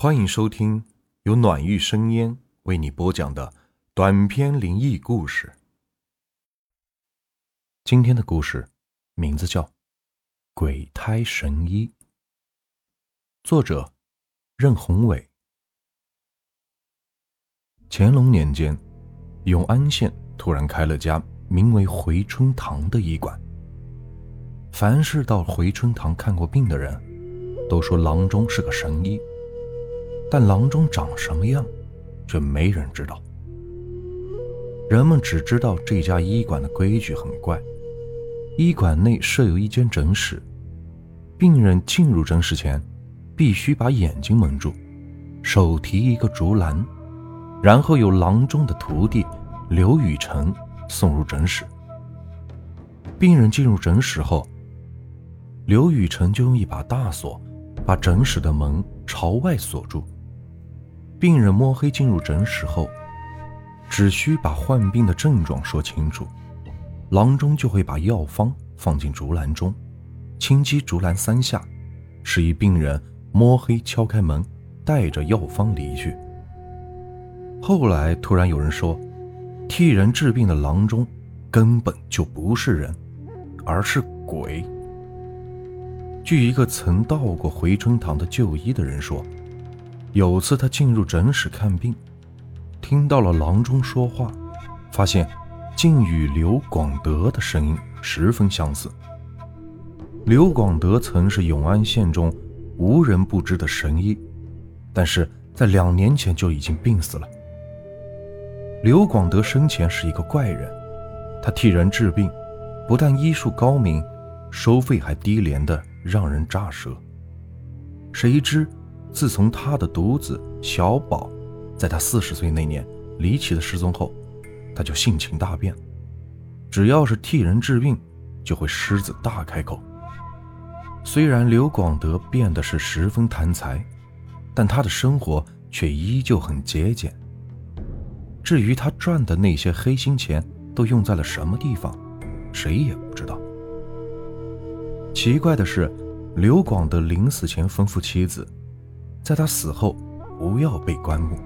欢迎收听由暖玉生烟为你播讲的短篇灵异故事。今天的故事名字叫《鬼胎神医》，作者任宏伟。乾隆年间，永安县突然开了家名为回春堂的医馆。凡是到回春堂看过病的人，都说郎中是个神医。但郎中长什么样，却没人知道。人们只知道这家医馆的规矩很怪：医馆内设有一间诊室，病人进入诊室前，必须把眼睛蒙住，手提一个竹篮，然后由郎中的徒弟刘雨辰送入诊室。病人进入诊室后，刘雨辰就用一把大锁把诊室的门朝外锁住。病人摸黑进入诊室后，只需把患病的症状说清楚，郎中就会把药方放进竹篮中，轻击竹篮三下，示意病人摸黑敲开门，带着药方离去。后来突然有人说，替人治病的郎中根本就不是人，而是鬼。据一个曾到过回春堂的就医的人说。有次他进入诊室看病，听到了郎中说话，发现竟与刘广德的声音十分相似。刘广德曾是永安县中无人不知的神医，但是在两年前就已经病死了。刘广德生前是一个怪人，他替人治病，不但医术高明，收费还低廉的让人咋舌。谁知。自从他的独子小宝在他四十岁那年离奇的失踪后，他就性情大变，只要是替人治病，就会狮子大开口。虽然刘广德变得是十分贪财，但他的生活却依旧很节俭。至于他赚的那些黑心钱都用在了什么地方，谁也不知道。奇怪的是，刘广德临死前吩咐妻子。在他死后，不要被棺木，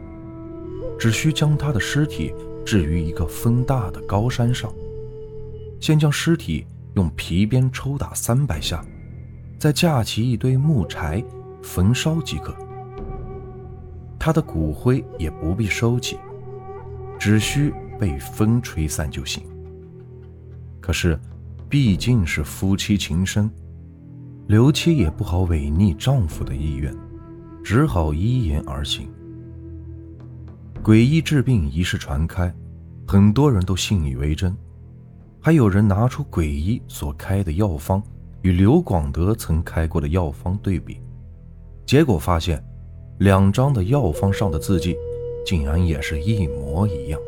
只需将他的尸体置于一个风大的高山上，先将尸体用皮鞭抽打三百下，再架起一堆木柴焚烧即可。他的骨灰也不必收起，只需被风吹散就行。可是，毕竟是夫妻情深，刘妻也不好违逆丈夫的意愿。只好依言而行。诡异治病一事传开，很多人都信以为真，还有人拿出诡异所开的药方与刘广德曾开过的药方对比，结果发现，两张的药方上的字迹竟然也是一模一样。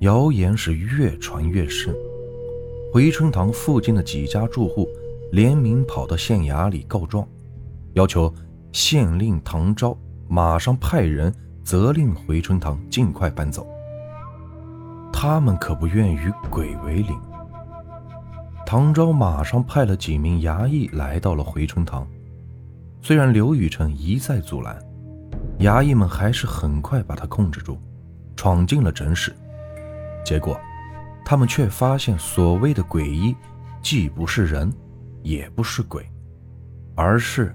谣言是越传越盛，回春堂附近的几家住户联名跑到县衙里告状，要求。县令唐昭马上派人责令回春堂尽快搬走。他们可不愿与鬼为邻。唐昭马上派了几名衙役来到了回春堂，虽然刘雨辰一再阻拦，衙役们还是很快把他控制住，闯进了诊室。结果，他们却发现所谓的鬼医，既不是人，也不是鬼，而是……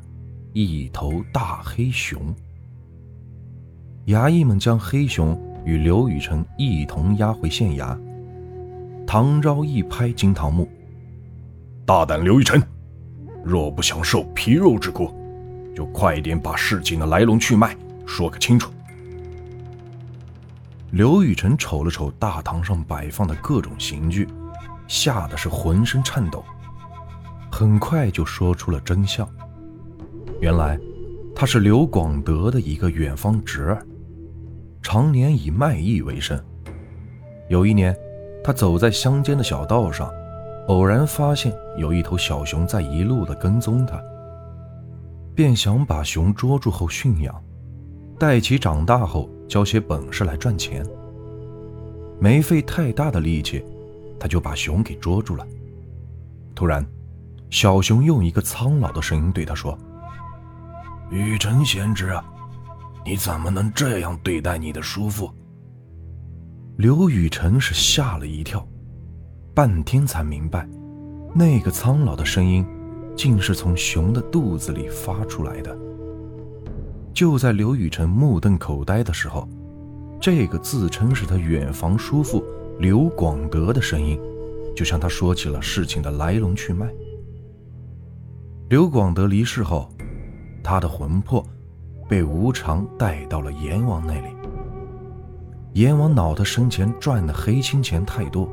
一头大黑熊，衙役们将黑熊与刘雨辰一同押回县衙。唐昭一拍惊堂木：“大胆刘雨辰，若不想受皮肉之苦，就快点把事情的来龙去脉说个清楚。”刘雨辰瞅了瞅大堂上摆放的各种刑具，吓得是浑身颤抖，很快就说出了真相。原来，他是刘广德的一个远方侄儿，常年以卖艺为生。有一年，他走在乡间的小道上，偶然发现有一头小熊在一路的跟踪他，便想把熊捉住后驯养，待其长大后教些本事来赚钱。没费太大的力气，他就把熊给捉住了。突然，小熊用一个苍老的声音对他说。雨辰贤侄啊，你怎么能这样对待你的叔父？刘雨辰是吓了一跳，半天才明白，那个苍老的声音，竟是从熊的肚子里发出来的。就在刘雨辰目瞪口呆的时候，这个自称是他远房叔父刘广德的声音，就向他说起了事情的来龙去脉。刘广德离世后，他的魂魄被无常带到了阎王那里。阎王恼他生前赚的黑心钱太多，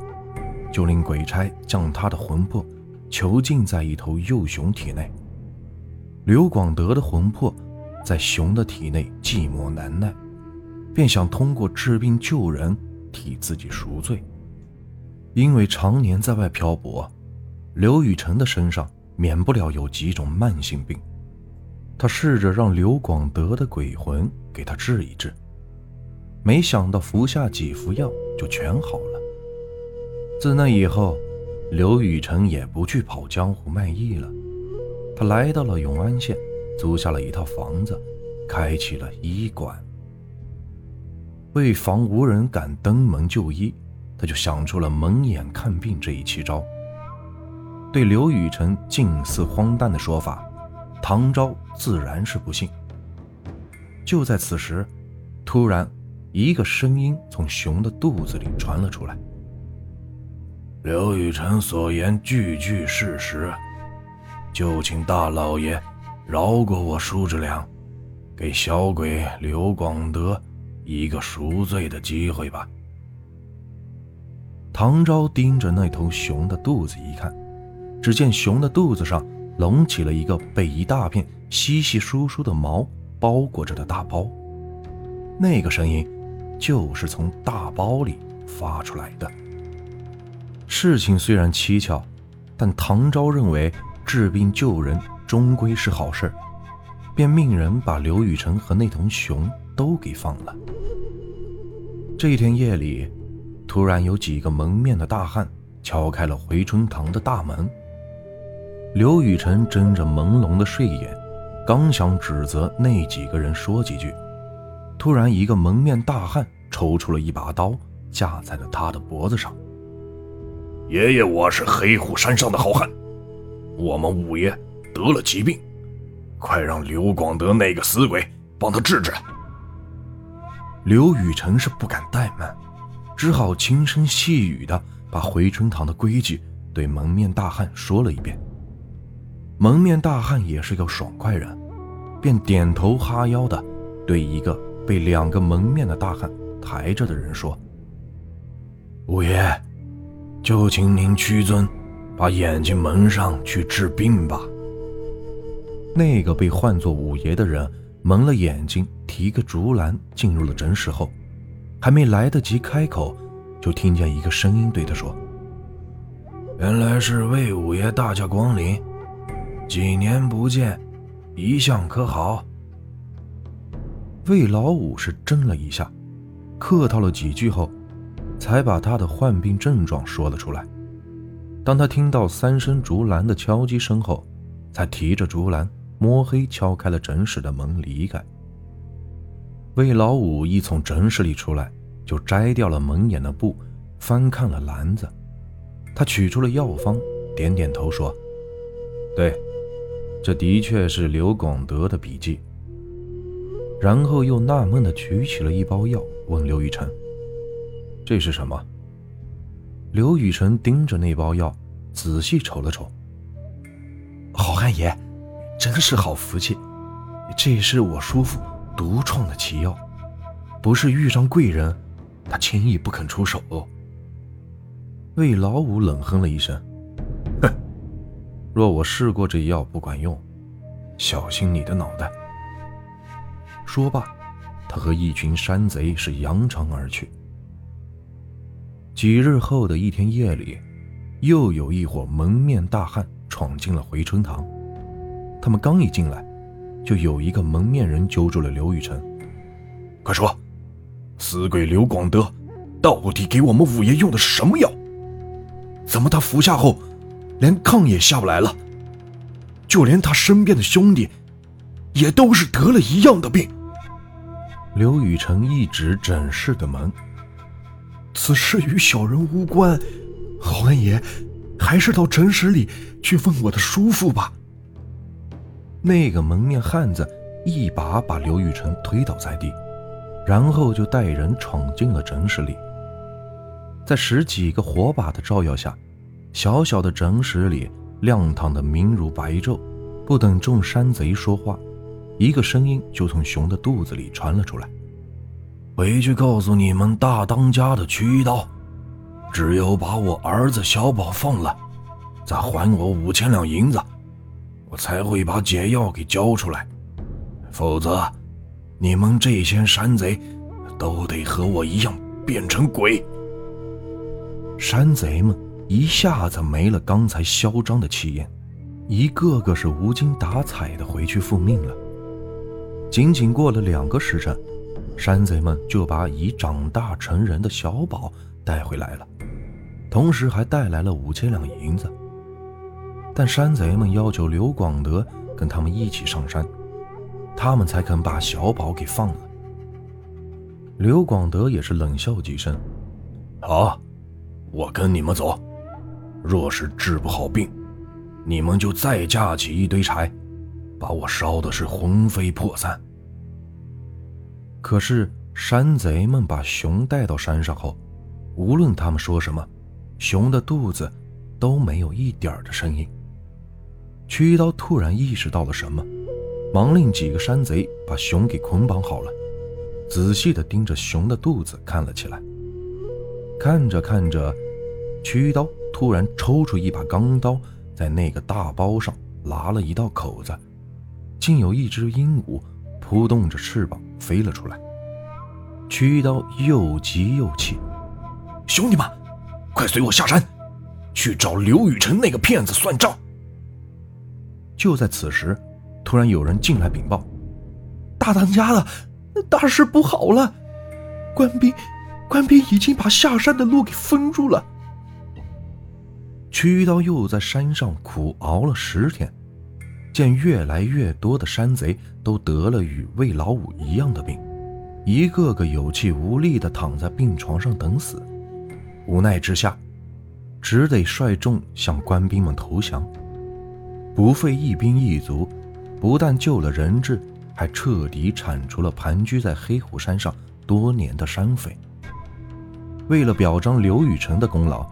就令鬼差将他的魂魄囚禁在一头幼熊体内。刘广德的魂魄在熊的体内寂寞难耐，便想通过治病救人替自己赎罪。因为常年在外漂泊，刘雨辰的身上。免不了有几种慢性病，他试着让刘广德的鬼魂给他治一治，没想到服下几服药就全好了。自那以后，刘雨辰也不去跑江湖卖艺了，他来到了永安县，租下了一套房子，开启了医馆。为防无人敢登门就医，他就想出了蒙眼看病这一奇招。对刘雨辰近似荒诞的说法，唐昭自然是不信。就在此时，突然，一个声音从熊的肚子里传了出来：“刘雨辰所言句句事实，就请大老爷饶过我叔侄俩，给小鬼刘广德一个赎罪的机会吧。”唐昭盯着那头熊的肚子一看。只见熊的肚子上隆起了一个被一大片稀稀疏疏的毛包裹着的大包，那个声音就是从大包里发出来的。事情虽然蹊跷，但唐昭认为治病救人终归是好事便命人把刘雨辰和那头熊都给放了。这一天夜里，突然有几个蒙面的大汉敲开了回春堂的大门。刘雨辰睁着朦胧的睡眼，刚想指责那几个人说几句，突然一个蒙面大汉抽出了一把刀，架在了他的脖子上。爷爷，我是黑虎山上的好汉，我们五爷得了疾病，快让刘广德那个死鬼帮他治治。刘雨辰是不敢怠慢，只好轻声细语的把回春堂的规矩对蒙面大汉说了一遍。蒙面大汉也是个爽快人，便点头哈腰的对一个被两个蒙面的大汉抬着的人说：“五爷，就请您屈尊，把眼睛蒙上去治病吧。”那个被唤作五爷的人蒙了眼睛，提个竹篮进入了诊室后，还没来得及开口，就听见一个声音对他说：“原来是魏五爷大驾光临。”几年不见，一向可好？魏老五是怔了一下，客套了几句后，才把他的患病症状说了出来。当他听到三声竹篮的敲击声后，才提着竹篮摸黑敲开了诊室的门离开。魏老五一从诊室里出来，就摘掉了门眼的布，翻看了篮子。他取出了药方，点点头说：“对。”这的确是刘广德的笔记。然后又纳闷的举起了一包药，问刘雨辰：“这是什么？”刘雨辰盯着那包药，仔细瞅了瞅。好汉爷，真是好福气！这是我叔父独创的奇药，不是遇上贵人，他轻易不肯出手。魏老五冷哼了一声。若我试过这药不管用，小心你的脑袋。说罢，他和一群山贼是扬长而去。几日后的一天夜里，又有一伙蒙面大汉闯进了回春堂。他们刚一进来，就有一个蒙面人揪住了刘雨辰：“快说，死鬼刘广德到底给我们五爷用的什么药？怎么他服下后……”连炕也下不来了，就连他身边的兄弟，也都是得了一样的病。刘雨辰一指诊室的门：“此事与小人无关，侯恩爷，还是到诊室里去问我的叔父吧。”那个蒙面汉子一把把刘雨辰推倒在地，然后就带人闯进了诊室里。在十几个火把的照耀下，小小的诊室里亮堂的明如白昼。不等众山贼说话。一个声音就从熊的肚子里传了出来：“回去告诉你们大当家的曲一刀，只有把我儿子小宝放了，再还我五千两银子，我才会把解药给交出来。否则，你们这些山贼都得和我一样变成鬼。”山贼们一下子没了刚才嚣张的气焰，一个个是无精打采的回去复命了。仅仅过了两个时辰，山贼们就把已长大成人的小宝带回来了，同时还带来了五千两银子。但山贼们要求刘广德跟他们一起上山，他们才肯把小宝给放了。刘广德也是冷笑几声：“好，我跟你们走。若是治不好病，你们就再架起一堆柴。”把我烧的是魂飞魄散。可是山贼们把熊带到山上后，无论他们说什么，熊的肚子都没有一点的声音。曲一刀突然意识到了什么，忙令几个山贼把熊给捆绑好了，仔细的盯着熊的肚子看了起来。看着看着，曲一刀突然抽出一把钢刀，在那个大包上拉了一道口子。竟有一只鹦鹉扑动着翅膀飞了出来。曲刀又急又气：“兄弟们，快随我下山，去找刘雨辰那个骗子算账！”就在此时，突然有人进来禀报：“大当家的，大事不好了！官兵，官兵已经把下山的路给封住了。”曲刀又在山上苦熬了十天。见越来越多的山贼都得了与魏老五一样的病，一个个有气无力地躺在病床上等死，无奈之下，只得率众向官兵们投降。不费一兵一卒，不但救了人质，还彻底铲除了盘踞在黑虎山上多年的山匪。为了表彰刘雨辰的功劳，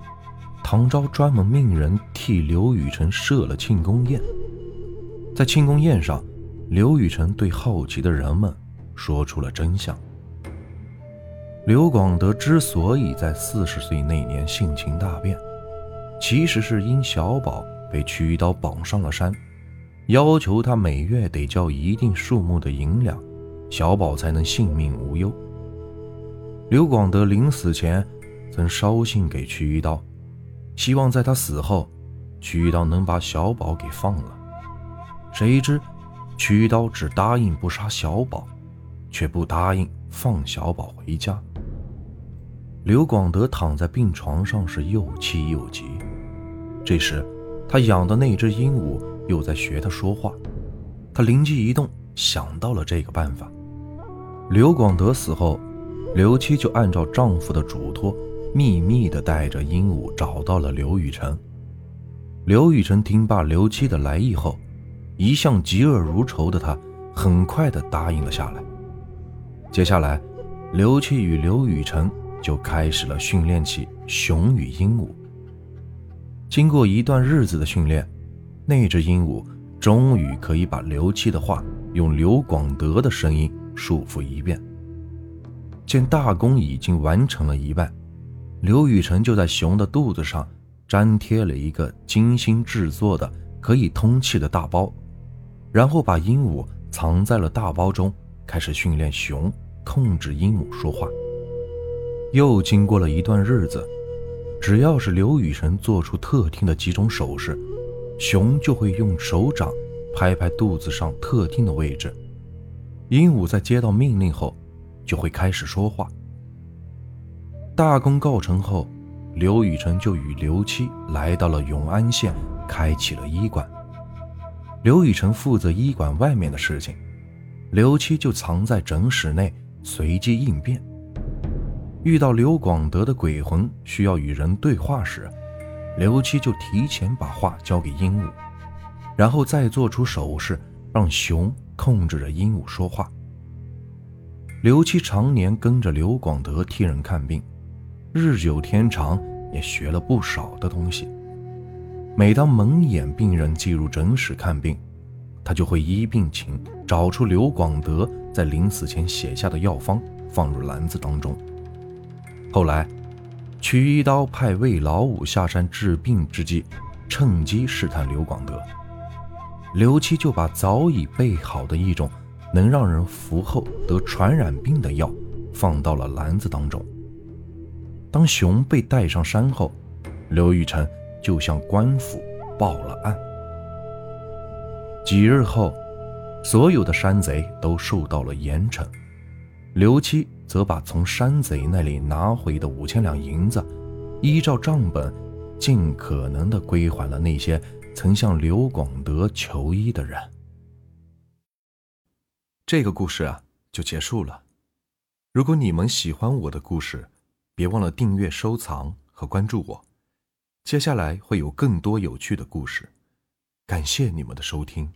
唐昭专门命人替刘雨辰设了庆功宴。在庆功宴上，刘雨辰对好奇的人们说出了真相。刘广德之所以在四十岁那年性情大变，其实是因小宝被屈一刀绑上了山，要求他每月得交一定数目的银两，小宝才能性命无忧。刘广德临死前曾捎信给屈一刀，希望在他死后，曲一刀能把小宝给放了。谁知，曲刀只答应不杀小宝，却不答应放小宝回家。刘广德躺在病床上，是又气又急。这时，他养的那只鹦鹉又在学他说话。他灵机一动，想到了这个办法。刘广德死后，刘七就按照丈夫的嘱托，秘密的带着鹦鹉找到了刘雨辰。刘雨辰听罢刘七的来意后，一向嫉恶如仇的他，很快的答应了下来。接下来，刘七与刘雨辰就开始了训练起熊与鹦鹉。经过一段日子的训练，那只鹦鹉终于可以把刘七的话用刘广德的声音述复一遍。见大功已经完成了一半，刘雨辰就在熊的肚子上粘贴了一个精心制作的可以通气的大包。然后把鹦鹉藏在了大包中，开始训练熊控制鹦鹉说话。又经过了一段日子，只要是刘雨辰做出特定的几种手势，熊就会用手掌拍拍肚子上特定的位置。鹦鹉在接到命令后，就会开始说话。大功告成后，刘雨辰就与刘七来到了永安县，开启了医馆。刘雨辰负责医馆外面的事情，刘七就藏在诊室内，随机应变。遇到刘广德的鬼魂需要与人对话时，刘七就提前把话交给鹦鹉，然后再做出手势，让熊控制着鹦鹉说话。刘七常年跟着刘广德替人看病，日久天长，也学了不少的东西。每当蒙眼病人进入诊室看病，他就会依病情找出刘广德在临死前写下的药方，放入篮子当中。后来。取一刀派魏老五下山治病之际，趁机试探刘广德。刘七就把早已备好的一种能让人服后得传染病的药放到了篮子当中。当熊被带上山后，刘玉成就向官府报了案。几日后，所有的山贼都受到了严惩。刘七。则把从山贼那里拿回的五千两银子，依照账本，尽可能的归还了那些曾向刘广德求医的人。这个故事啊，就结束了。如果你们喜欢我的故事，别忘了订阅、收藏和关注我。接下来会有更多有趣的故事，感谢你们的收听。